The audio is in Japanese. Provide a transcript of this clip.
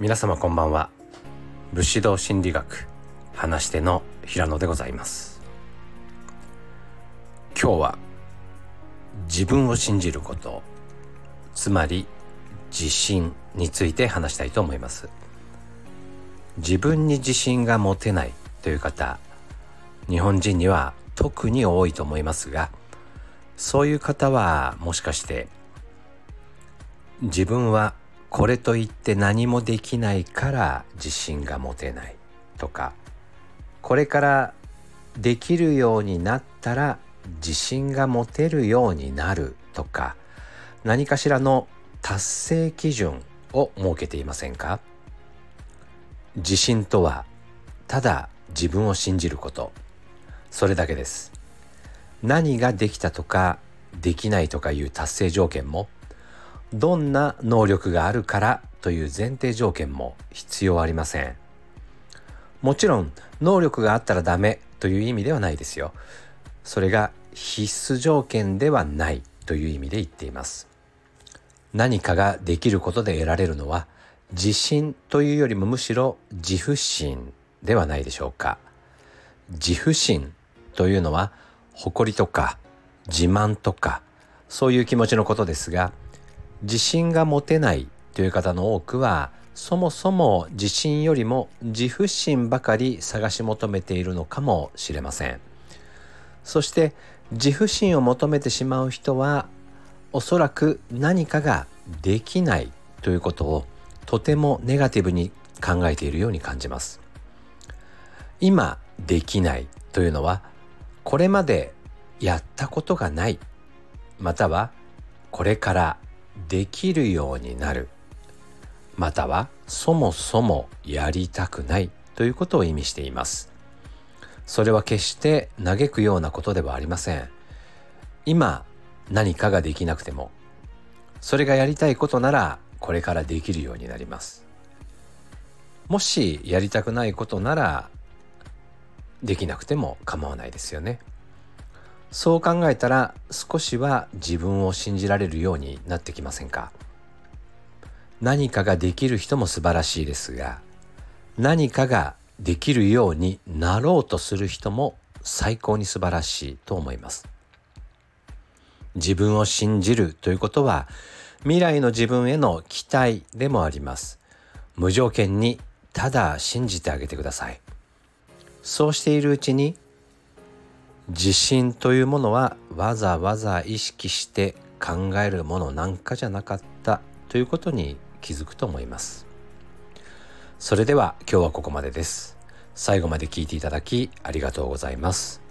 皆様こんばんは。武士道心理学話し手の平野でございます。今日は自分を信じることつまり自信について話したいと思います。自分に自信が持てないという方日本人には特に多いと思いますがそういう方はもしかして自分はこれといって何もできないから自信が持てないとかこれからできるようになったら自信が持てるようになるとか何かしらの達成基準を設けていませんか？自信とはただ自分を信じること。それだけです。何ができたとかできないとかいう達成条件もどんな能力があるからという前提条件も必要ありません。もちろん能力があったらダメという意味ではないですよ。それが必須条件ではないという意味で言っています。何かができることで得られるのは自信というよりもむしろ自負心ではないでしょうか。自負心というのは誇りとか自慢とかそういう気持ちのことですが自信が持てないという方の多くはそもそも自信よりも自負心ばかり探し求めているのかもしれません。そして自負心を求めてしまう人はおそらく何かができないということをとてもネガティブに考えているように感じます。今できないというのはこれまでやったことがないまたはこれからできるようになる。またはそもそもやりたくないということを意味しています。それは決して嘆くようなことではありません。今何かができなくてもそれがやりたいことならこれからできるようになります。もしやりたくないことならできなくても構わないですよね。そう考えたら少しは自分を信じられるようになってきませんか？何かができる人も素晴らしいですが何かができるようになろうとする人も最高に素晴らしいと思います。自分を信じるということは未来の自分への期待でもあります。無条件にただ信じてあげてください。そうしているうちに自信というものはわざわざ意識して考えるものなんかじゃなかったということに気づくと思います。それでは今日はここまでです。最後まで聞いていただきありがとうございます。